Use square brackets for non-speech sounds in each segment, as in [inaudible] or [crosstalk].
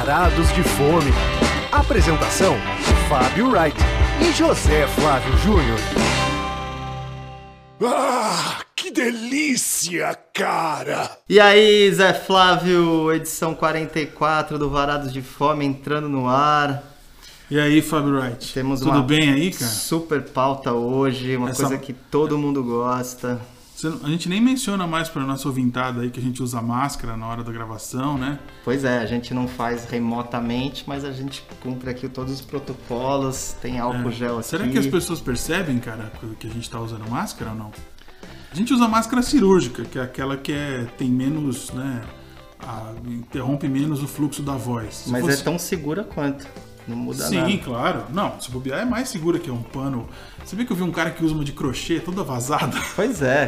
Varados de Fome. Apresentação: Fábio Wright e José Flávio Júnior. Ah, que delícia, cara! E aí, Zé Flávio, edição 44 do Varados de Fome entrando no ar. E aí, Fábio Wright? Temos Tudo uma bem aí, cara? super pauta hoje, uma Essa- coisa que todo mundo gosta. A gente nem menciona mais para nossa ouvintada aí que a gente usa máscara na hora da gravação, né? Pois é, a gente não faz remotamente, mas a gente cumpre aqui todos os protocolos, tem álcool É. gel aqui. Será que as pessoas percebem, cara, que a gente tá usando máscara ou não? A gente usa máscara cirúrgica, que é aquela que é, tem menos, né? a- interrompe menos o fluxo da voz. Se Mas fosse- é tão segura quanto. Não muda Sim, nada. claro. Não, se bobear é mais segura que um pano. Você viu que eu vi um cara que usa uma de crochê toda vazada? [laughs] Pois é.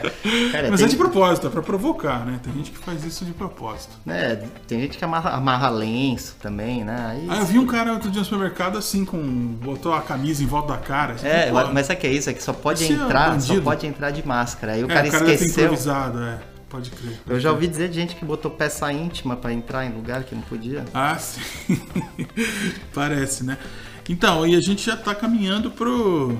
Cara, Mas tem, é de propósito, é pra provocar, né? Tem gente que faz isso de propósito. né, tem gente que amarra, amarra lenço também, né? Aí, Ah, eu vi um cara outro dia no supermercado assim, com. botou a camisa em volta da cara. assim, É, pô, mas sabe o que é isso? É que só pode é entrar, só bandido. pode entrar de máscara. Aí o é, cara o cara esqueceu. improvisado, é. Pode crer. Eu já ouvi dizer de gente que botou peça íntima pra entrar em lugar que não podia. Ah, sim. [laughs] Parece, né? Então, e a gente já tá caminhando pro.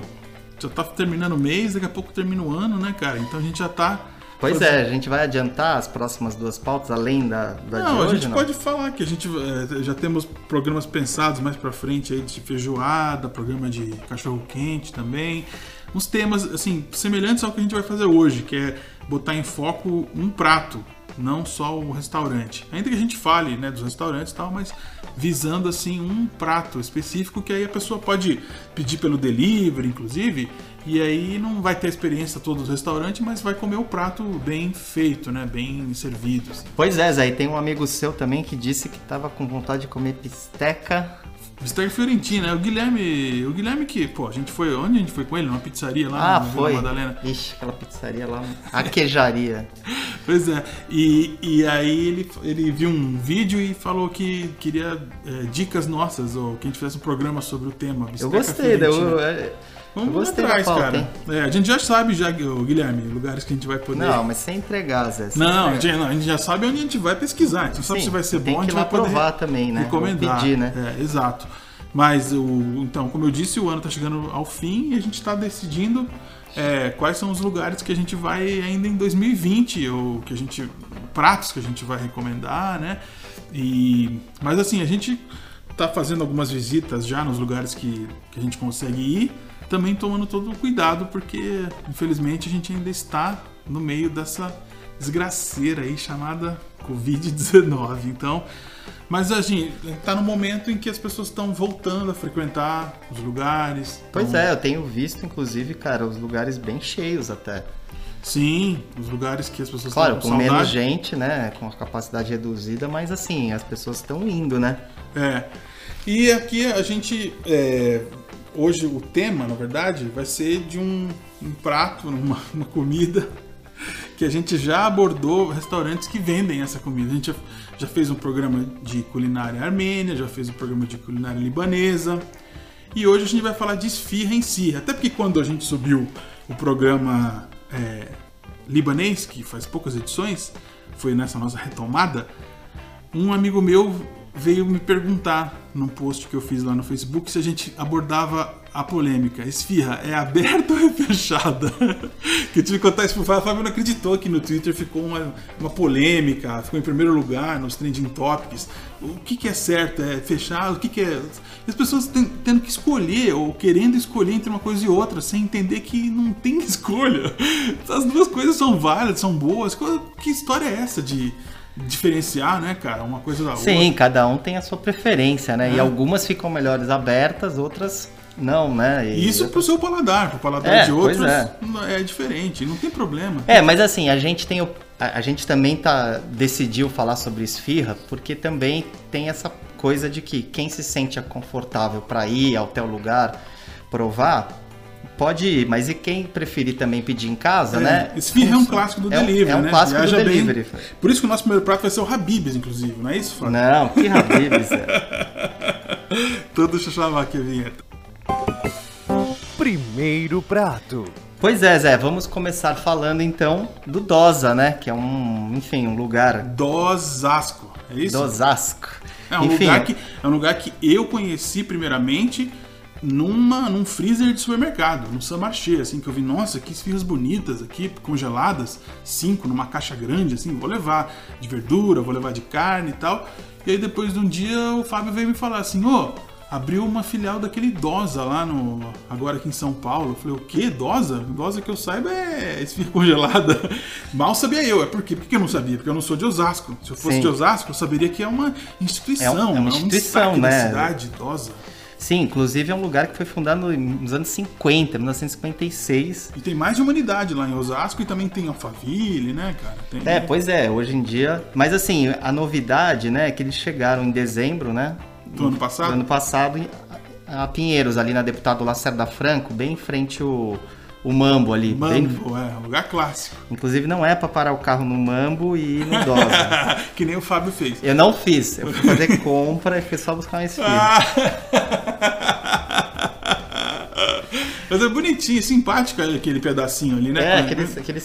Já tá terminando o mês, daqui a pouco termina o ano, né, cara? Então a gente já tá. Pois fazendo- é, a gente vai adiantar as próximas duas pautas, além da, da Não, de a hoje, gente não? pode falar que a gente eh, já temos programas pensados mais pra frente aí de feijoada, programa de cachorro quente também. Uns temas assim semelhantes ao que a gente vai fazer hoje, que é botar em foco um prato, não só o restaurante. Ainda que a gente fale, né, dos restaurantes e tal, mas visando assim um prato específico que aí a pessoa pode pedir pelo delivery, inclusive, e aí não vai ter a experiência toda do restaurante, mas vai comer o prato bem feito, né, bem servido. assim. Pois é, Zé, e tem um amigo seu também que disse que tava com vontade de comer pisteca. Mr. Fiorentina, é o Guilherme. O Guilherme que, pô, a gente foi. Onde a gente foi com ele? Numa pizzaria lá Ah, na Vila foi. Madalena. Ixi, aquela pizzaria lá, a queijaria. [laughs] Pois é. E, e aí ele, ele viu um vídeo e falou que queria é, dicas nossas, ou que a gente fizesse um programa sobre o tema. Eu bisteca gostei, da- fiorentina. eu, eu, Vamos atrás, pauta, cara. É, a gente já sabe, já, Guilherme, lugares que a gente vai poder. Não, mas sem entregar, Zé. sem Não, a entregar. gente, não, a gente já sabe onde a gente vai pesquisar. Então sabe Sim, se vai ser bom, a gente vai poder provar também, né? recomendar. Pedir, né? É, exato. Mas o, então, como eu disse, o ano está chegando ao fim e a gente está decidindo é, quais são os lugares que a gente vai ainda em 2020 ou que a gente pratos que a gente vai recomendar, né? E mas assim a gente tá fazendo algumas visitas já nos lugares que, que a gente consegue ir, também tomando todo o cuidado porque infelizmente a gente ainda está no meio dessa desgraceira aí chamada Covid-19. Então, mas a gente tá no momento em que as pessoas estão voltando a frequentar os lugares. Pois tão- é, eu tenho visto, inclusive, cara, os lugares bem cheios até. Sim, os lugares que as pessoas Claro, estão com com menos gente, né? Com a capacidade reduzida, mas assim, as pessoas estão indo, né? É. E aqui a gente. é, hoje o tema, na verdade, vai ser de um, um prato, uma, [laughs] uma comida que a gente já abordou restaurantes que vendem essa comida. A gente já, já fez um programa de culinária armênia, já fez um programa de culinária libanesa. E hoje a gente vai falar de esfirra em si. Até porque quando a gente subiu o programa é, libanês, que faz poucas edições, foi nessa nossa retomada, um amigo meu veio me perguntar num post que eu fiz lá no Facebook se a gente abordava a polêmica. Esfirra, é aberta ou é fechada? [laughs] que eu tive que contar isso pro Fábio. O Fábio não acreditou que no Twitter ficou uma, uma polêmica, ficou em primeiro lugar nos trending topics. O que, que é certo? É fechado? O que, que é. As pessoas ten- tendo que escolher, ou querendo escolher entre uma coisa e outra, sem entender que não tem [laughs] escolha. As duas coisas são válidas, são boas. Que história é essa de diferenciar, né, cara, uma coisa da outra? Sim, cada um tem a sua preferência, né? E É. algumas ficam melhores abertas, outras não, né? E- Isso pro seu paladar, pro paladar É, de outros é. é diferente, não tem problema. É, mas assim, a gente tem o, a, a gente também tá decidiu falar sobre esfirra porque também tem essa coisa de que quem se sente confortável para ir ao teu lugar provar pode ir, mas e quem preferir também pedir em casa, É, né? Esfirra é um clássico do É um- delivery, é um né? clássico do Viaja bem. delivery. Por isso que o nosso primeiro prato vai ser o Habib's, inclusive, não é isso, Flávio? Não, que Habib's. é. [laughs] Todo deixa eu chamar aqui a vinheta. Primeiro prato. Pois é, Zé, vamos começar falando então do Dosa, né? Que é um, enfim, um lugar Dosasco, é isso? do Osasco. É um, Enfim, lugar que, é um lugar que eu conheci primeiramente numa, num freezer de supermercado, no Samarché, assim, que eu vi, nossa, que esfirras bonitas aqui, congeladas, cinco numa caixa grande, assim, vou levar de verdura, vou levar de carne e tal. E aí depois de um dia o Fábio veio me falar assim, ô, abriu uma filial daquele Dosa lá no. agora aqui em São Paulo. Eu falei, o quê? Dosa? Dosa que eu saiba é esfirra [laughs] congelada. Mal sabia eu. É por quê? Por que eu não sabia? Porque eu não sou de Osasco. Se eu fosse Sim. de Osasco, eu saberia que é uma instituição. É um- é uma instituição, destaque da né? cidade, Dosa. Sim, inclusive é um lugar que foi fundado nos anos 50, 1956. E tem mais de humanidade lá em Osasco e também tem Alphaville, né, cara? Tem... É, pois é, hoje em dia. Mas assim, a novidade, né, é que eles chegaram em dezembro, né? Do ano passado? Do ano passado, a Pinheiros, ali na deputado Lacerda Franco, bem em frente o, o Mambo ali. bem- Mambo, é, um lugar clássico. inclusive não é pra parar o carro no Mambo e ir no Dosa. [laughs] que nem o Fábio fez. Eu não fiz, eu fui fazer compra e fui só buscar um esfirra. [laughs] Mas é bonitinho, simpático aquele pedacinho ali, né? É, aquele, aquele,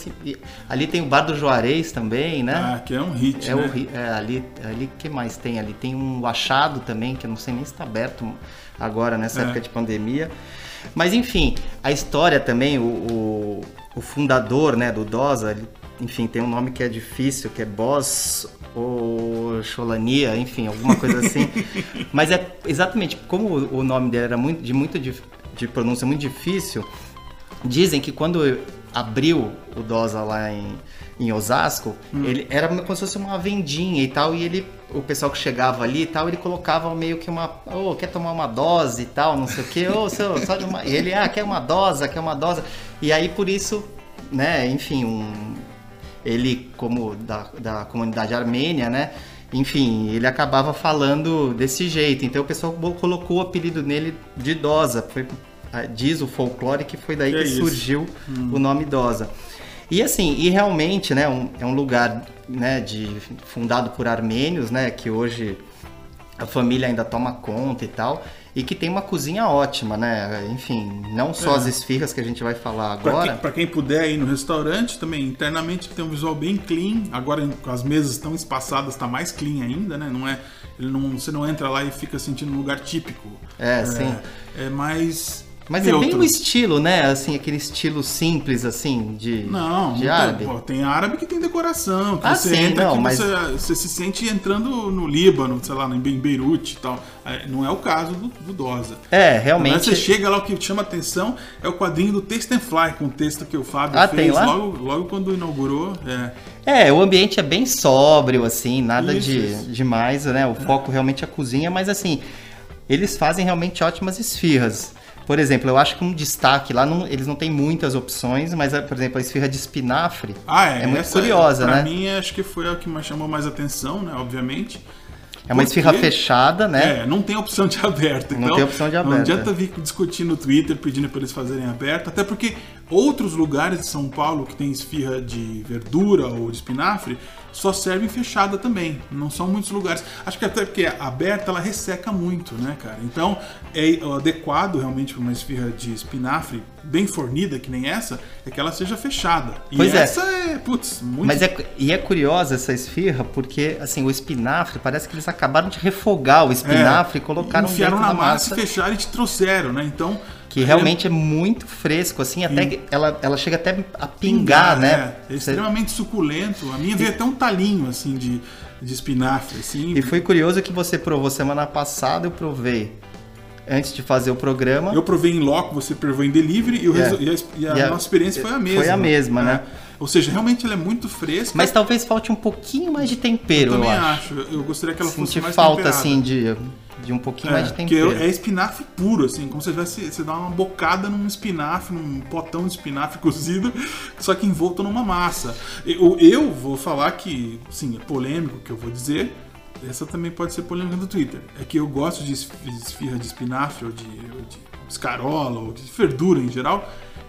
ali tem o Bar do Juarez também, né? Ah, que é um hit, É, né? o, é, ali, ali que mais tem ali? Tem um achado também, que eu não sei nem se está aberto agora nessa É. época de pandemia. Mas enfim, a história também, o, o, o fundador né, do DOSA, ele, enfim, tem um nome que é difícil, que é Boss ou Cholania, enfim, alguma coisa [laughs] assim. Mas é exatamente como o nome dele era muito, de muito dif- de pronúncia muito difícil, Dizem que quando abriu o Dosa lá em, em Osasco, Hum. ele era como se fosse uma vendinha e tal, e ele, o pessoal que chegava ali e tal, ele colocava meio que uma, ô, quer tomar uma dose e tal, não sei o quê, ô, seu, só de uma... E ele, ah, quer uma dose, quer uma dose. E aí, por isso, né, enfim, um, ele como da, da comunidade armênia, né, enfim, ele acabava falando desse jeito. Então o pessoal colocou o apelido nele de Dosa. Foi, ah, diz o folclore que foi daí Que que, é surgiu o nome Dosa. E assim, e realmente, né, um- é um lugar, né, de, fundado por armênios, né, que hoje a família ainda toma conta e tal, e que tem uma cozinha ótima, né? Enfim, não só É. as esfirras que a gente vai falar agora. quem, pra quem puder ir no restaurante, também internamente tem um visual bem clean. Agora com as mesas estão espaçadas, tá mais clean ainda, né? Não é, não, você não entra lá e fica sentindo um lugar típico. É, sim. É mais Mas é neutro. bem o estilo, né? Assim, aquele estilo simples, assim, de, Não, de não árabe. tem, pô, tem árabe que tem decoração, que Ah, você sim, entra não, mas- você, você se sente entrando no Líbano, sei lá, em Beirute e tal. É, Não é o caso do, do Dosa. É, Mas realmente. você chega lá, o que chama atenção é o quadrinho do Taste and Fly, com o texto que o Fábio Ah, fez? Logo, logo quando inaugurou. É. É, o ambiente é bem sóbrio, assim, nada Isso, de isso. demais, né? O foco realmente é a cozinha, mas assim, eles fazem realmente ótimas esfirras. Por exemplo, eu acho que um destaque lá, não- eles não têm muitas opções, mas, por exemplo, a esfirra de espinafre Ah, é. é muito essa, curiosa, pra né? mim, acho que foi a que mais chamou mais atenção, né? Obviamente. é uma esfirra fechada, né? É, não tem opção de [laughs] aberto. Não então, tem opção de Não aberto, adianta é. vir discutir no Twitter pedindo para eles fazerem aberto, até porque outros lugares de São Paulo que tem esfirra de verdura ou de espinafre só servem fechada também. Não são muitos lugares. Acho que até porque a aberta ela resseca muito, né, cara? Então é adequado realmente para uma esfirra de espinafre bem fornida, que nem essa, é que ela seja fechada. E Pois é. essa é, putz, muito Mas é, e é curiosa essa esfirra, porque assim, o espinafre, parece que eles acabaram de refogar o espinafre e colocaram É, enfiaram na massa, massa. e fecharam e te trouxeram, né? Então Que realmente é muito fresco, assim, até que ela, ela chega até a pingar, né? É, é Você- extremamente suculento. A minha veio até um talinho assim de, de espinafre, assim. E foi curioso que você provou semana passada, eu provei antes de fazer o programa. Eu provei em loco, você provou em delivery e, É. resu- e a, e a E nossa experiência foi a mesma. foi a mesma, né? É. Ou seja, realmente ela é muito fresca. Mas talvez falte um pouquinho mais de tempero, eu eu, também acho. acho. Eu gostaria que ela fosse Senti mais falta, temperada. assim, de, de um pouquinho mais de porque tempero. é espinafre puro, assim, como se tivesse, você dá uma bocada num espinafre, num potão de espinafre [laughs] cozido, só que envolto numa massa. Eu, eu vou falar que, sim, é polêmico o que eu vou dizer, essa também pode ser polêmica do Twitter. É que eu gosto de esfirra de espinafre, ou de, ou de escarola, ou de verdura em geral,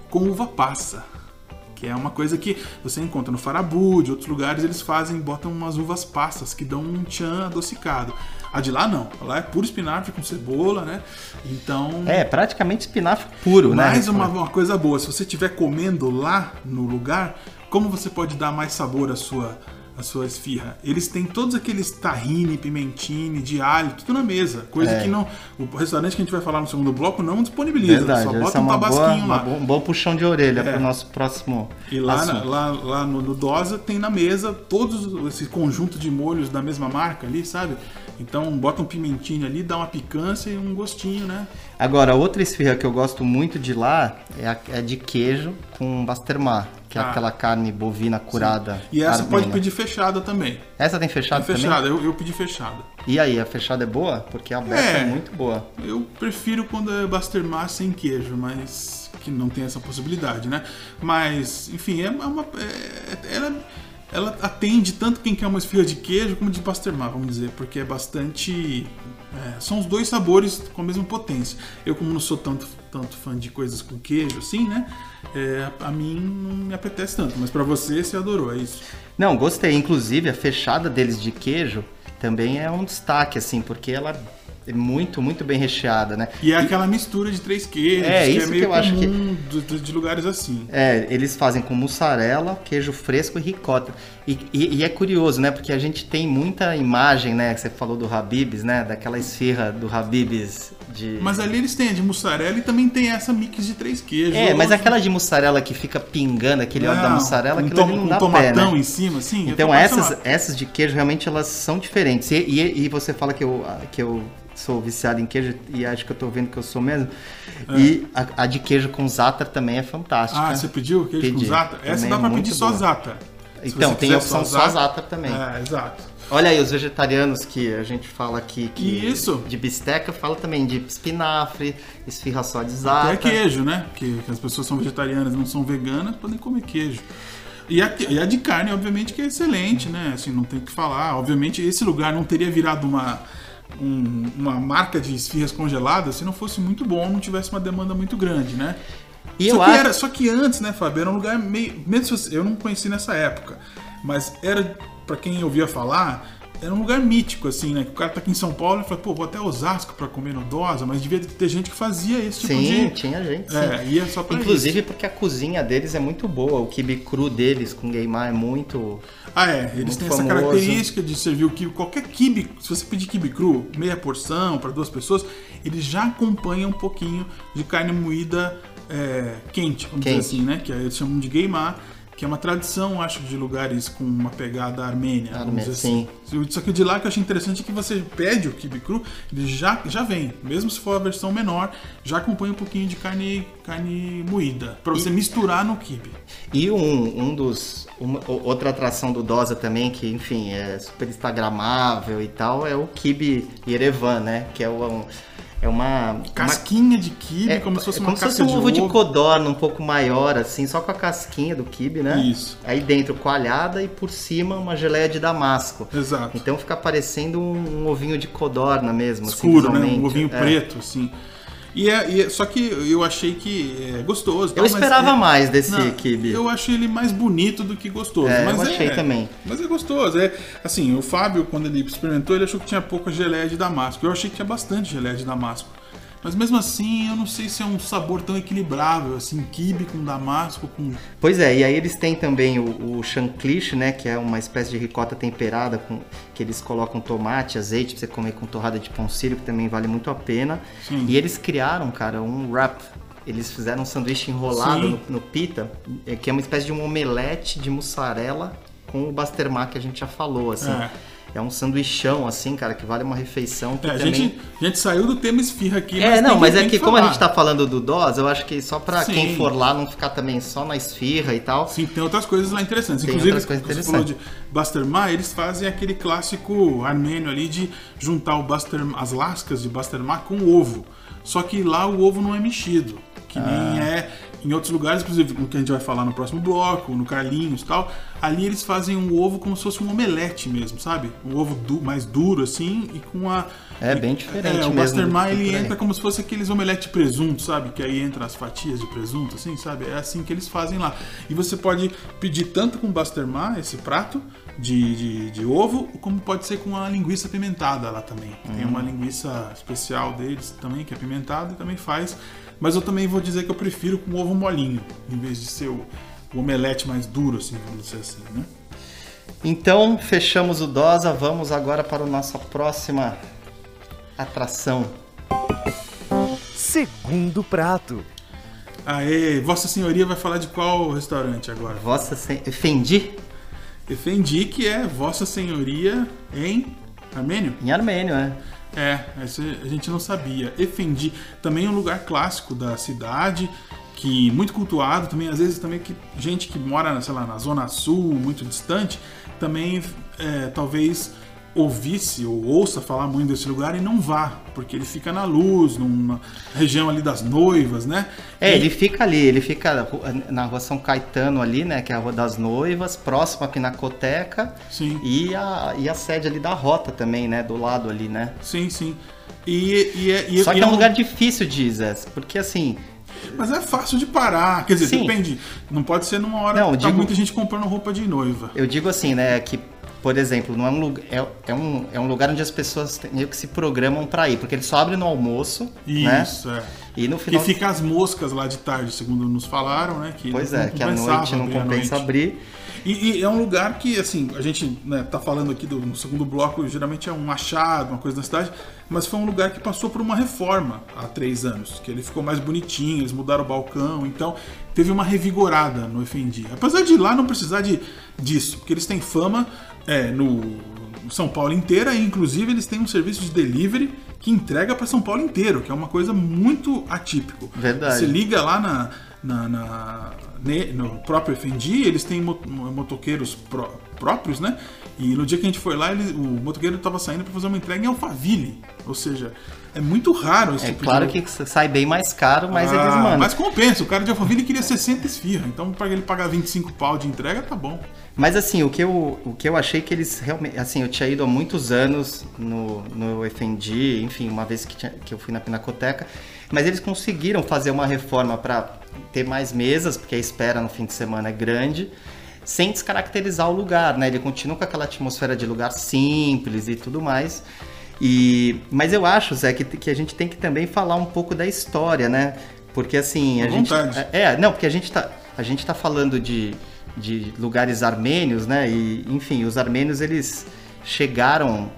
com uva passa. Que é uma coisa que você encontra no Farabu, de outros lugares eles fazem, botam umas uvas passas que dão um tchan adocicado. A de lá não, lá é puro espinafre com cebola, né? Então, É, praticamente espinafre puro, né? mais uma, uma coisa boa, se você estiver comendo lá no lugar, como você pode dar mais sabor à sua, a sua esfirra. Eles têm todos aqueles tahine, pimentine, de alho, tudo na mesa. Coisa É. que não. O restaurante que a gente vai falar no segundo bloco não disponibiliza. Verdade, só bota é um boa, tabasquinho uma lá. um bom puxão de orelha É. para o nosso próximo E lá, na- lá, lá no, no Dosa tem na mesa todos esse conjunto de molhos da mesma marca ali, sabe? Então bota um pimentinho ali, dá uma picância e um gostinho, né? Agora, outra esfirra que eu gosto muito de lá é a, é de queijo com basturma, que é Ah. aquela carne bovina curada. E essa armênia. pode pedir fechada também. Essa tem fechado Tá também? fechada, eu, eu pedi fechada. E aí, a fechada é boa? Porque a aberta é, É. muito boa. Eu prefiro quando é Bastermar sem queijo, mas que não tem essa possibilidade, né? Mas, enfim, é uma. é- ela, ela atende tanto quem quer uma esfirra de queijo como de Bastermar, vamos dizer, porque é bastante. é, são os dois sabores com a mesma potência. Eu, como não sou tanto, tanto fã de coisas com queijo assim, né? é, a mim não me apetece tanto, mas pra você, você adorou, é isso. Não, gostei. Inclusive, a fechada deles de queijo também é um destaque, assim, porque ela é muito, muito bem recheada, né? E é aquela mistura de três queijos, É, que isso é que meio eu acho que- do- de lugares assim. É, eles fazem com mussarela, queijo fresco e ricota. E, e- e é curioso, né? Porque a gente tem muita imagem, né? Que você falou do Habibs, né? Daquela esfirra do Habibs de... Mas ali eles têm a de mussarela e também tem essa mix de três queijos. É, mas aquela de mussarela que fica pingando, aquele óleo da mussarela, um aquilo tom- ali não um dá pé, tomatão né? em cima, eu Então essas, essas de queijo realmente elas são diferentes. E, e- e você fala que eu, que eu sou viciado em queijo e acho que eu tô vendo que eu sou mesmo. E a, a de queijo com za'atar também é fantástica. É. Ah, você pediu queijo Pedi. com zata? Essa Também dá é pra muito pedir só boa. zata. Se Então, você tem a opção só za'atar também. É, exato. Olha aí, os vegetarianos que a gente fala aqui que Isso. de bisteca, fala também de espinafre, esfirra só de Até za'atar. queijo, né? Porque que as pessoas são vegetarianas e não são veganas, podem comer queijo. E a, e a de carne, obviamente, que é excelente, né? Assim, não tem o que falar. Obviamente, esse lugar não teria virado uma, um- uma marca de esfirras congeladas se não fosse muito bom, não tivesse uma demanda muito grande, né? E só, eu que acho- era, só que antes, né, Fábio, era um lugar meio. Mesmo eu não conheci nessa época, mas era, pra quem ouvia falar, era um lugar mítico, assim, né? Que o cara tá aqui em São Paulo e fala, pô, vou até Osasco pra comer no Dosa, mas devia ter gente que fazia esse tipo Sim, de. tinha gente, sim. É, ia só pra Inclusive porque a cozinha deles é muito boa, o quibe cru deles com gaymar é muito... Ah, é. Eles têm essa famoso. característica de servir o quibe. Qualquer quibe, se você pedir quibe cru, meia porção para duas pessoas, eles já acompanham um pouquinho de carne moída é, quente, vamos Quente. dizer assim, né? Que eles chamam de gaymar, que é uma tradição, acho, de lugares com uma pegada armênia, vamos dizer assim. Só que de lá que eu achei interessante é que você pede o quibe cru, ele já, já vem, mesmo se for a versão menor, já acompanha um pouquinho de carne, carne moída, para você misturar no quibe. E um, um dos... uma- o- outra atração do Dosa também, que, enfim, é super instagramável e tal, é o kibe Yerevan, né? Que é, um, é uma... uma Casquinha de quibe, é, como se fosse é uma como se fosse um ovo de ovo. codorna um pouco maior, assim, só com a casquinha do kibe, né? Isso. Aí dentro coalhada e por cima uma geleia de damasco. Exato. Então fica parecendo um, um ovinho de codorna mesmo, assim, Escuro, né? visualmente. Um ovinho É. preto, assim. E é, e é- só que eu achei que é gostoso. Eu tal, mas esperava é- mais desse Não, kibe. Eu achei ele mais bonito do que gostoso. É, mas eu achei é, também. Mas é gostoso. É, assim, o Fábio, quando ele experimentou, ele achou que tinha pouca geleia de damasco. Eu achei que tinha bastante geleia de damasco. Mas mesmo assim, eu não sei se é um sabor tão equilibrável, assim, kibe com damasco, com... Pois é, e aí eles têm também o, o chancliche, né, que é uma espécie de ricota temperada com que eles colocam tomate, azeite pra você comer com torrada de pão sírio, que também vale muito a pena. Sim. E eles criaram, cara, um wrap. Eles fizeram um sanduíche enrolado no, no pita, eh, que é uma espécie de um omelete de mussarela com o basturma que a gente já falou, assim. É. É um sanduichão, assim, cara, que vale uma refeição. Que É, a, também... gente, a gente saiu do tema esfirra aqui, É, mas não, mas é que como a gente tá falando do DOS, eu acho que só pra Sim. quem for lá não ficar também só na esfirra e tal. Sim, tem outras coisas lá interessantes. Tem Inclusive, outras coisas você interessantes. falou de Basturma, eles fazem aquele clássico armênio ali de juntar o Basturma, as lascas de Basturma com ovo. Só que lá o ovo não é mexido, que Ah. nem é em outros lugares, inclusive no que a gente vai falar no próximo bloco, no Carlinhos e tal. Ali eles fazem um ovo como se fosse um omelete mesmo, sabe? Um ovo du- mais duro assim e com a É bem diferente É, o que ele entra como se fosse aqueles omelete de presunto, sabe? Que aí entra as fatias de presunto, assim, sabe? É assim que eles fazem lá. E você pode pedir tanto com Basturma, esse prato de, de, de ovo, como pode ser com a linguiça apimentada lá também. Tem Hum. uma linguiça especial deles também, que é apimentada e também faz. Mas eu também vou dizer que eu prefiro com ovo molinho, em vez de ser o, o omelete mais duro, assim, vamos dizer assim, né? Então, fechamos o Dosa, vamos agora para a nossa próxima atração. Segundo prato. Aê, Vossa Senhoria vai falar de qual restaurante agora? Vossa Sen... Fendi Defendi que é Vossa Senhoria em armênio. em armênio, é. É, a gente não sabia. Efendi, também um lugar clássico da cidade, que muito cultuado, também às vezes também que gente que mora, sei lá, na zona sul, muito distante, também é, talvez ouvisse ou ouça falar muito desse lugar e não vá, porque ele fica na luz, numa região ali das noivas, né? É, E- ele fica ali, ele fica na rua São Caetano ali, né, que é a Rua das Noivas, próximo à Pinacoteca Sim. e a, e a sede ali da Rota também, né, do lado ali, né. Sim, sim. E, e, é- e, Só e que é um lugar difícil Zé, porque assim, Mas é fácil de parar. Quer dizer, Sim. depende. Não pode ser numa hora Não, que tá digo- muita gente comprando roupa de noiva. eu digo assim, né, que, por exemplo, não é um lugar, é, é um, é um lugar onde as pessoas meio que se programam pra ir, porque ele só abre no almoço, né, Isso, é. e no Que final... fica as moscas lá de tarde, segundo nos falaram, né? Que Pois é, que à noite não compensa abrir. E, e é um lugar que, assim, a gente né, tá falando aqui do, no segundo bloco, geralmente é um achado, uma coisa da cidade, mas foi um lugar que passou por uma reforma há três anos, que ele ficou mais bonitinho, eles mudaram o balcão, então teve uma revigorada no Efendi. Apesar de lá não precisar de, disso, porque eles têm fama é, no, no São Paulo inteira, e inclusive eles têm um serviço de delivery que entrega para São Paulo inteiro, que é uma coisa muito atípico. Verdade. Você liga lá na, na- na- ne- no próprio FND, eles têm mo- motoqueiros pró- próprios, né? E no dia que a gente foi lá, ele- o motoqueiro estava saindo para fazer uma entrega em Alphaville. Ou seja, é muito raro esse É tipo claro de... que sai bem mais caro, mas eles Ah, mandam. Mas compensa, o cara de Alphaville queria 60 esfirra, então para ele pagar 25 pau de entrega, tá bom. Mas assim, o que eu, o que eu achei que eles realmente. Assim, eu tinha ido há muitos anos no, no FND, enfim, uma vez que, tinha- que eu fui na Pinacoteca, mas eles conseguiram fazer uma reforma para ter mais mesas, porque a espera no fim de semana é grande, sem descaracterizar o lugar, né? Ele continua com aquela atmosfera de lugar simples e tudo mais. E, mas eu acho, Zé, que, que a gente tem que também falar um pouco da história, né? Porque assim, a gente. vontade. É, não, porque a gente tá, a gente tá falando de, de lugares armênios, né? E, enfim, os armênios eles chegaram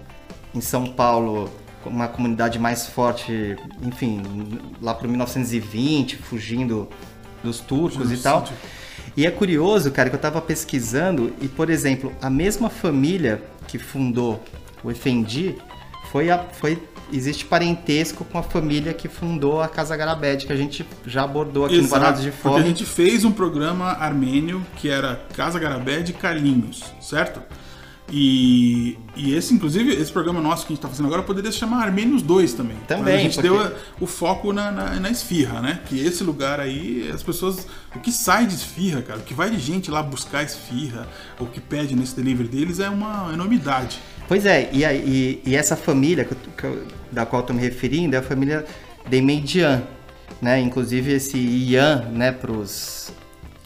em São Paulo uma comunidade mais forte, enfim, lá para 1920, fugindo dos turcos e tal. E é curioso, cara, que eu tava pesquisando e, por exemplo, a mesma família que fundou o Efendi foi a, foi existe parentesco com a família que fundou a Casa Garabed, que a gente já abordou aqui no Parados de porque Fome. a gente fez um programa armênio que era Casa Garabé de Carlinhos, certo? E, e esse, inclusive, esse programa nosso que a gente está fazendo agora poderia se chamar Armênios 2 também. Também, a gente porque- deu a- o foco na, na, na esfirra, né? Que esse lugar aí, as pessoas. O que sai de esfirra, cara, o que vai de gente lá buscar esfirra, o que pede nesse delivery deles é uma enormidade. Pois é, e, e- e essa família que eu- que eu- da qual eu tô me referindo é a família Demeidian, né? Inclusive esse Ian, né, pros,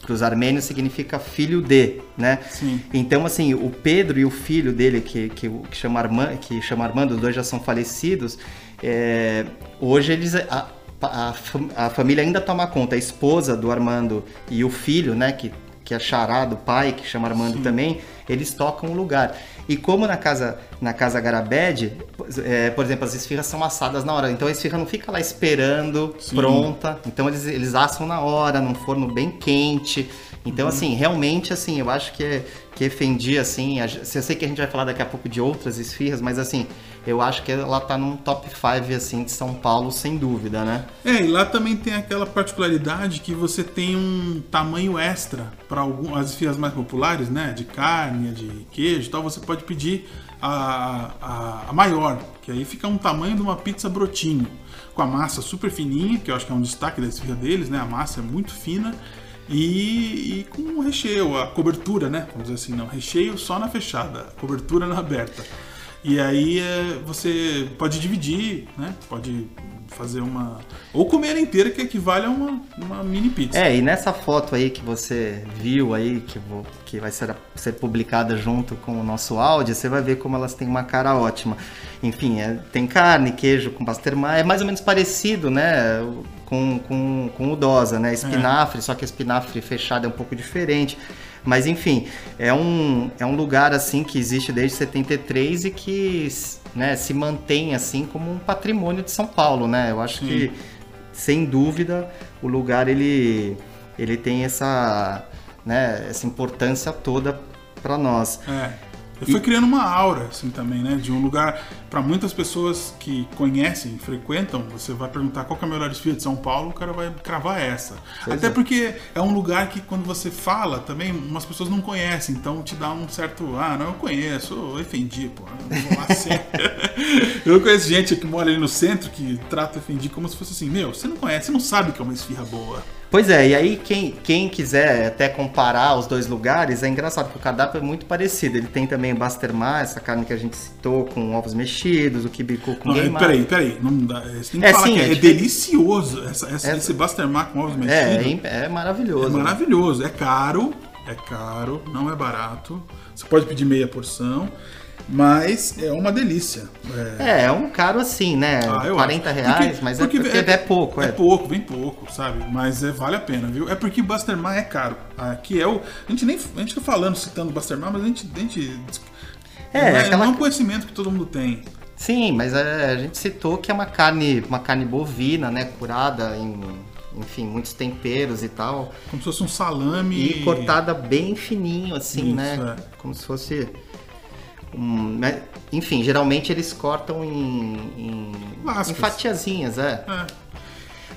pros armênios significa filho de, né? Sim. Então, assim, o Pedro e o filho dele, que, que, que, chama, Armando, que chama Armando, os dois já são falecidos, é, hoje eles... A, a, a família ainda toma conta, a esposa do Armando e o filho, né, que, que é Xará, do pai, que chama Armando também, eles tocam o lugar. E como na casa, na casa Garabed, é, por exemplo, as esfirras são assadas na hora, então a esfirra não fica lá esperando, Sim. pronta, então eles, eles assam na hora, num forno bem quente. Então, assim, realmente, assim, eu acho que é, que Efendi, assim, a, eu sei que a gente vai falar daqui a pouco de outras esfirras, mas assim, eu acho que ela tá num top 5, assim, de São Paulo, sem dúvida, né? É, e lá também tem aquela particularidade que você tem um tamanho extra para algumas esfirras mais populares, né? De carne, de queijo tal, você pode pedir a, a, a maior, que aí fica um tamanho de uma pizza brotinho, com a massa super fininha, que eu acho que é um destaque da esfirra deles, né? A massa é muito fina. E, e com o recheio, a cobertura, né? Vamos dizer assim, não, recheio só na fechada, cobertura na aberta. E aí é, você pode dividir, né? Pode fazer uma. Ou comer inteira, que equivale a uma, uma mini pizza. É, e nessa foto aí que você viu aí, que, vou- que vai ser, ser publicada junto com o nosso áudio, você vai ver como elas têm uma cara ótima. Enfim, é- tem carne, queijo com pasterma, é mais ou menos parecido, né, com, com, com o dosa, né, espinafre, só que espinafre fechado é um pouco diferente. Mas enfim, é um, é um lugar assim que existe desde 73 e que né, se mantém assim como um patrimônio de São Paulo, né? Eu acho Sim. que sem dúvida o lugar ele ele tem essa né, essa importância toda para nós. É. E foi criando uma aura, assim, também, né? De um lugar, para muitas pessoas que conhecem, frequentam, você vai perguntar qual é a melhor esfirra de São Paulo, o cara vai cravar essa. Pois Até é. porque é um lugar que quando você fala também, umas pessoas não conhecem, então te dá um certo, ah, não, eu conheço, eu ofendi, pô, não vou lá [laughs] eu conheço gente que mora ali no centro que trata ofendi como se fosse assim, meu, você não conhece, você não sabe que é uma esfirra boa. Pois é, e aí quem, quem quiser até comparar os dois lugares, é engraçado que o cardápio é muito parecido. Ele tem também o Bastermar, essa carne que a gente citou, com ovos mexidos, o kibiku com não, Peraí, peraí, não dá, você tem que é, falar sim, que é, é delicioso essa, essa, é, esse Bastermar com ovos é, mexidos. É, é maravilhoso. É maravilhoso, é caro, é caro, não é barato. Você pode pedir meia porção. Mas é uma delícia. É, é, é um caro assim, né? Ah, 40 acho. reais, porque, mas é porque é, porque é, pouco. É. é pouco, bem pouco, sabe? Mas é, vale a pena, viu? É porque Bastermar é caro. Aqui é o. A gente nem. A gente tá falando, citando Bastermar, mas a gente. A gente é, não, é, aquela... não é um conhecimento que todo mundo tem. Sim, mas é, a gente citou que é uma carne, uma carne bovina, né? Curada em enfim, muitos temperos e tal. Como se fosse um salame. E cortada bem fininho, assim, Isso, né? É. Como se fosse um, né? enfim, geralmente eles cortam em, em, em fatiazinhas, é. é.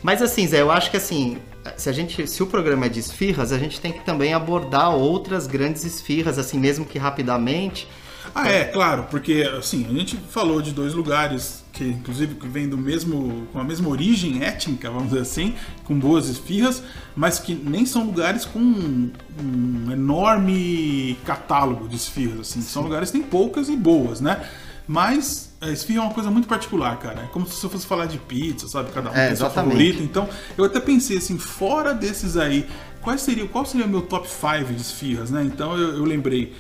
Mas assim, Zé, eu acho que assim, se a gente, se o programa é de esfirras, a gente tem que também abordar outras grandes esfirras, assim, mesmo que rapidamente. Ah, é, claro, porque assim, a gente falou de dois lugares que inclusive que vem do mesmo com a mesma origem étnica, vamos dizer assim, com boas esfirras, mas que nem são lugares com um, um enorme catálogo de esfirras, assim, Sim. são lugares que têm poucas e boas, né? Mas a esfirra é uma coisa muito particular, cara. É como se você fosse falar de pizza, sabe? Cada um é, tem seu favorito. Então, eu até pensei assim, fora desses aí, quais seria, qual seria o meu top 5 de esfirras, né? Então eu, eu lembrei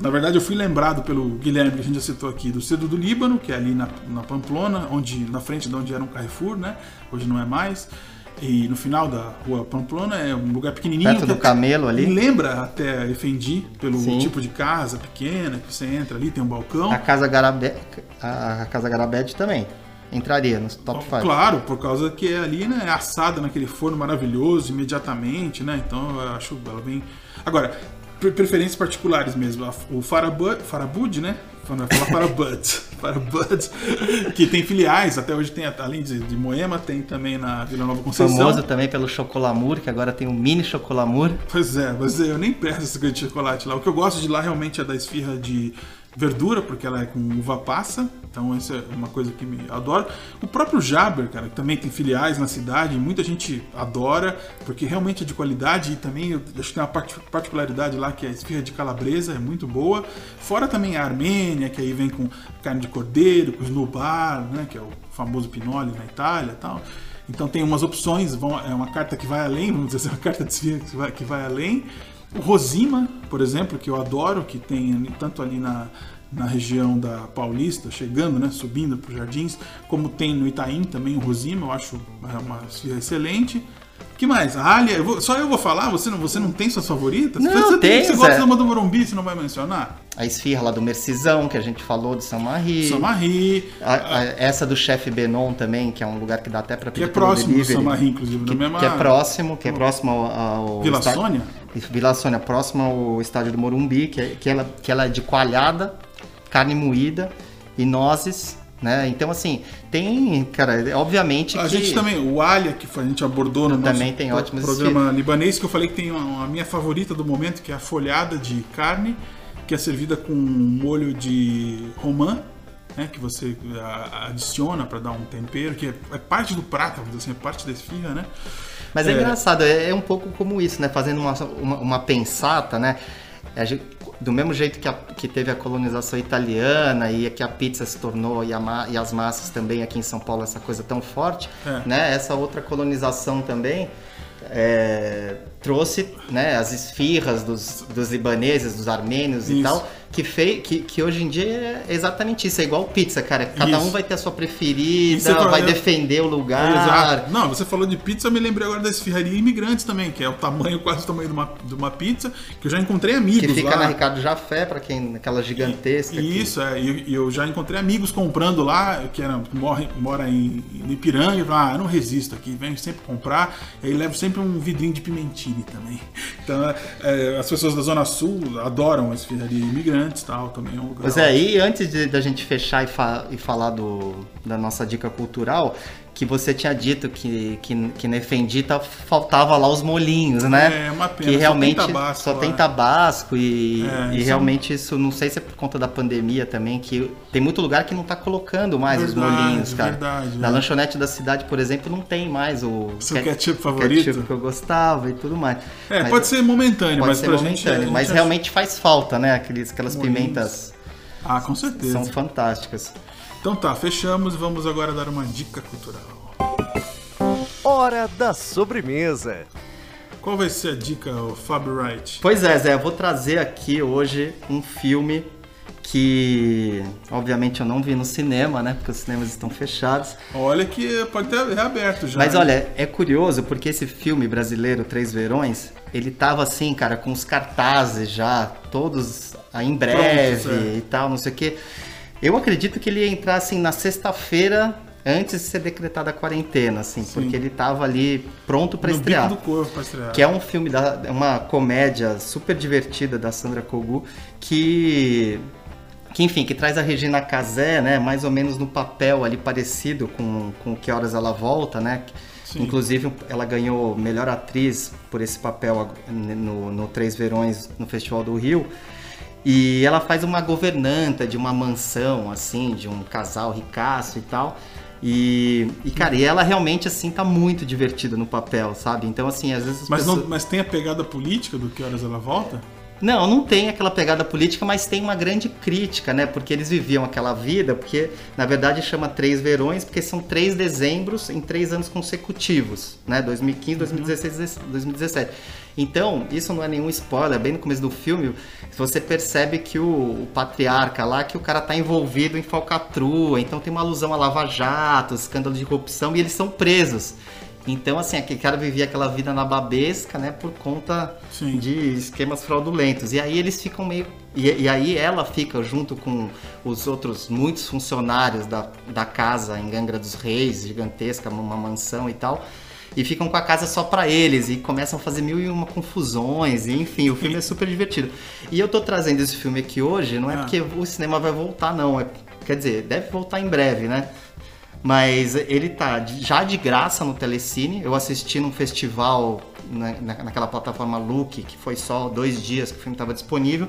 na verdade, eu fui lembrado pelo Guilherme, que a gente já citou aqui, do Cedo do Líbano, que é ali na, na Pamplona, onde, na frente de onde era um Carrefour, né? Hoje não é mais. E no final da rua Pamplona é um lugar pequenininho. Perto do Camelo ali. Lembra até Efendi, pelo Sim. tipo de casa pequena, que você entra ali, tem um balcão. A Casa Garabé, a Casa Garabed também entraria nos top 5. Claro, por causa que é ali, né, é assada naquele forno maravilhoso imediatamente, né? Então eu acho ela bem. Agora, preferências particulares mesmo. O Farabud, Farabud né? Farabud, [laughs] Farabud, que tem filiais, até hoje tem, além de, de Moema, tem também na Vila Nova Conceição. Famoso também pelo Chocolamur, que agora tem o mini Chocolamur. Pois é, mas eu nem peço esse grande chocolate lá. O que eu gosto de lá realmente é da esfirra de verdura, porque ela é com uva passa, então essa é uma coisa que me adoro. O próprio Jaber, cara, que também tem filiais na cidade, muita gente adora, porque realmente é de qualidade e também eu acho que tem uma particularidade lá que é a esfirra de calabresa, é muito boa. Fora também a Armênia, que aí vem com carne de cordeiro, com snubar, né, que é o famoso pinole na Itália, tal. Então tem umas opções, vão, é uma carta que vai além, vamos dizer assim, [laughs] uma carta de esfirra que vai, que vai além. O Rosima, por exemplo, que eu adoro, que tem tanto ali na, na região da Paulista, chegando, né, subindo para os Jardins, como tem no Itaim também o Rosima, eu acho uma esfirra excelente que mais? A Alia, eu vou, só eu vou falar? Você não, você não tem suas favoritas? Não, você tem, você gosta uma do Morumbi, você não vai mencionar? A esfirra lá do Mercisão, que a gente falou, de. A, a, essa do chefe Benon também, que é um lugar que dá até para pedir Que é próximo do São Marie, inclusive. Que, que é próximo, que é próximo ao... ao Vila estádio, Sônia? Vila Sônia, próximo ao estádio do Morumbi, que, é, que, ela, que ela é de coalhada, carne moída e nozes né? Então, assim, tem, cara, obviamente a que... gente também, o Alia, que a gente abordou no também nosso tem ótimos programa libanês, que eu falei que tem uma, a minha favorita do momento, que é a folhada de carne, que é servida com molho de romã, né, que você adiciona para dar um tempero, que é, é, parte do prato, vamos dizer assim, é parte da esfirra, né? Mas é, é engraçado, é, é, um pouco como isso, né? Fazendo uma, uma, uma pensata, né? Gente, do mesmo jeito que, a, que, teve a colonização italiana e que a pizza se tornou e, a, e, as massas também aqui em São Paulo essa coisa tão forte, é. né? Essa outra colonização também é, trouxe né, as esfirras dos, dos libaneses, dos armênios Isso. e tal, que, fei, que, que hoje em dia é exatamente isso, é igual pizza, cara. Cada Isso. um vai ter a sua E preferida, fala- vai defender o lugar. Exato. Não, você falou de pizza, eu me lembrei agora da esfirraria Imigrantes também, que é o tamanho, [laughs] quase o tamanho de uma, de uma pizza, que eu já encontrei amigos Que fica lá. na Ricardo Jafé, pra quem, aquela gigantesca. que- Isso, é, e e eu já encontrei amigos comprando lá, que era, mora, mora em, em Ipiranga, e falam, ah, eu não resisto aqui, venho sempre comprar, e aí levo sempre um vidrinho de pimentine também. [laughs] Então, é, as pessoas da Zona Sul adoram a esfirraria imigrantes e tal, também é um lugar. Pois é, e antes de, da gente fechar e, fa- e falar do, da nossa dica cultural, que você tinha dito que, que, que Efendita faltava lá os molinhos, né? É, uma pena, Que só realmente tem tabasco só tem tabasco e, É, e é realmente isso, não sei se é por conta da pandemia também, que tem muito lugar que não tá colocando mais os Verdade, molinhos, cara. verdade, Na é. lanchonete da cidade, por exemplo, não tem mais o Seu ke- ketchup favorito? ketchup que eu gostava e tudo mais. É, Mas- pode ser momentâneo, Pode mas ser pra momentâneo, gente. gente mas realmente faz falta, né? Aqueles, aquelas Molinhos. pimentas Ah, com certeza. são fantásticas. Então tá, fechamos e vamos agora dar uma dica cultural. Hora da sobremesa. Qual vai ser a dica, ô Fábio Wright? Pois é, Zé, eu vou trazer aqui hoje um filme que, obviamente, eu não vi no cinema, né? Porque os cinemas estão fechados. Olha que pode ter reaberto já. Mas hein? olha, é curioso porque esse filme brasileiro, Três Verões, ele tava assim, cara, com os cartazes já, todos ah, em breve Prontos, é. e tal, não sei o quê. Eu acredito que ele ia entrar assim na sexta-feira antes de ser decretada a quarentena, assim, porque ele tava ali pronto para estrear. bico do corpo pra estrear. Que é um filme, da, é uma comédia super divertida da Sandra Kogu, que, que enfim, que traz a Regina Casé, né, mais ou menos no papel ali parecido com, com Que Horas Ela Volta, né, Sim. Inclusive, ela ganhou melhor atriz por esse papel no, no Três Verões no Festival do Rio. E ela faz uma governanta de uma mansão, assim, de um casal ricaço e tal. E, e, cara, e ela realmente, assim, tá muito divertida no papel, sabe? Então, assim, às vezes as Mas, pessoas... não, mas tem a pegada política do Que Horas Ela Volta? Não, não tem aquela pegada política, mas tem uma grande crítica, né? Porque eles viviam aquela vida, porque na verdade chama três verões, porque são três dezembros em três anos consecutivos, né? 2015, 2016, 2017. Então, isso não é nenhum spoiler, bem no começo do filme, você percebe que o, o patriarca lá, que o cara tá envolvido em falcatrua, então tem uma alusão a lava-jato, escândalo de corrupção, e eles são presos. Então, assim, aquele cara vivia aquela vida na babesca, né, por conta Sim. de esquemas fraudulentos. E aí eles ficam meio. E, e aí ela fica junto com os outros muitos funcionários da, da casa em Gangra dos Reis, gigantesca, uma mansão e tal. E ficam com a casa só pra eles e começam a fazer mil e uma confusões. E, enfim, o filme é super divertido. E eu tô trazendo esse filme aqui hoje, não é Ah. porque o cinema vai voltar, não. É, quer dizer, deve voltar em breve, né? Mas ele tá já de graça no Telecine. Eu assisti num festival na, na- naquela plataforma Look, que foi só dois dias que o filme estava disponível.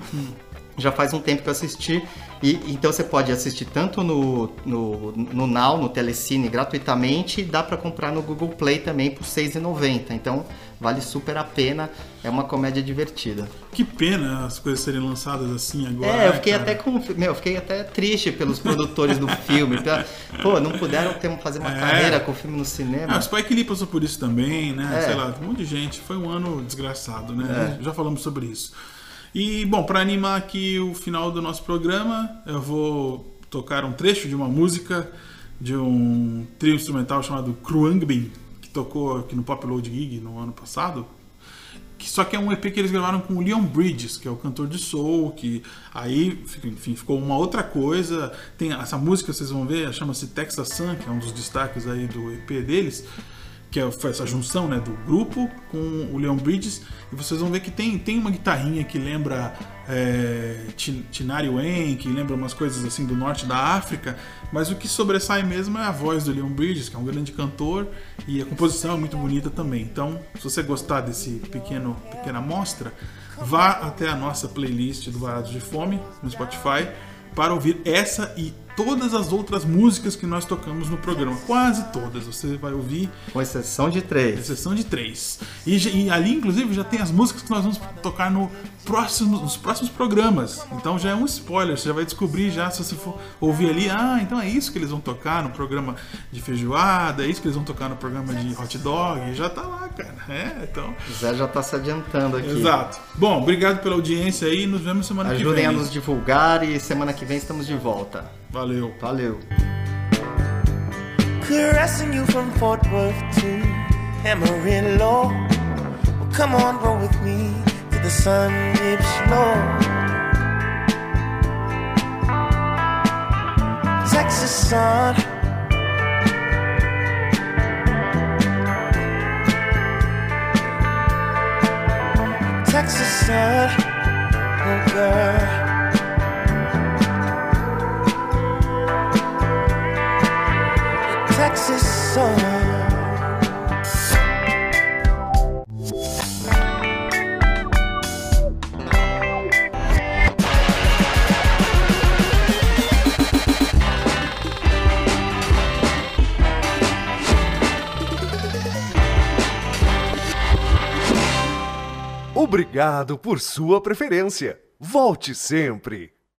Já faz um tempo que eu assisti. E, então você pode assistir tanto no, no, no Now, no Telecine, gratuitamente, e dá para comprar no Google Play também por R$ 6,90. Então vale super a pena. É uma comédia divertida. Que pena as coisas serem lançadas assim agora. É, eu né, fiquei cara? até com. Meu, eu fiquei até triste pelos produtores do filme. Pô, não puderam ter, fazer uma É. carreira com o filme no cinema. Ah, o Spike Lee passou por isso também, né? É. Sei lá, um monte de gente. Foi um ano desgraçado, né? Já falamos sobre isso. E, bom, para animar aqui o final do nosso programa, eu vou tocar um trecho de uma música de um trio instrumental chamado Kruangbin, que tocou aqui no Pop Load Gig no ano passado. Que, só que é um EP que eles gravaram com o Leon Bridges, que é o cantor de soul, que aí, enfim, ficou uma outra coisa. Tem essa música, vocês vão ver, chama-se Texas Sun, que é um dos destaques aí do EP deles, que é, foi essa junção né, do grupo com o Leon Bridges. E vocês vão ver que tem, tem uma guitarrinha que lembra é, Tin- Tinari Wen, que lembra umas coisas assim do norte da África, mas o que sobressai mesmo é a voz do Leon Bridges, que é um grande cantor, e a composição é muito bonita também. Então, se você gostar desse pequeno pequena amostra, vá até a nossa playlist do Varados de Fome no Spotify para ouvir essa e todas as outras músicas que nós tocamos no programa. Quase todas. Você vai ouvir. Com exceção de três. Exceção de três. E, e, ali, inclusive, já tem as músicas que nós vamos tocar no próximo, nos próximos programas. Então já é um spoiler. Você já vai descobrir já se você for ouvir ali. Ah, então é isso que eles vão tocar no programa de feijoada. É isso que eles vão tocar no programa de hot dog. Já tá lá, cara. É, então. Zé já tá se adiantando aqui. Exato. Bom, obrigado pela audiência aí. Nos vemos semana Ajudem que vem. Ajudem a nos divulgar e semana que vem estamos de volta. Valeu. Valeu. Caressing you from Fort Worth to Amarillo. Well, come on, roll with me to the sun dips low. Texas sun. Texas sun, oh girl. Texas sun. Obrigado por sua preferência. Volte sempre.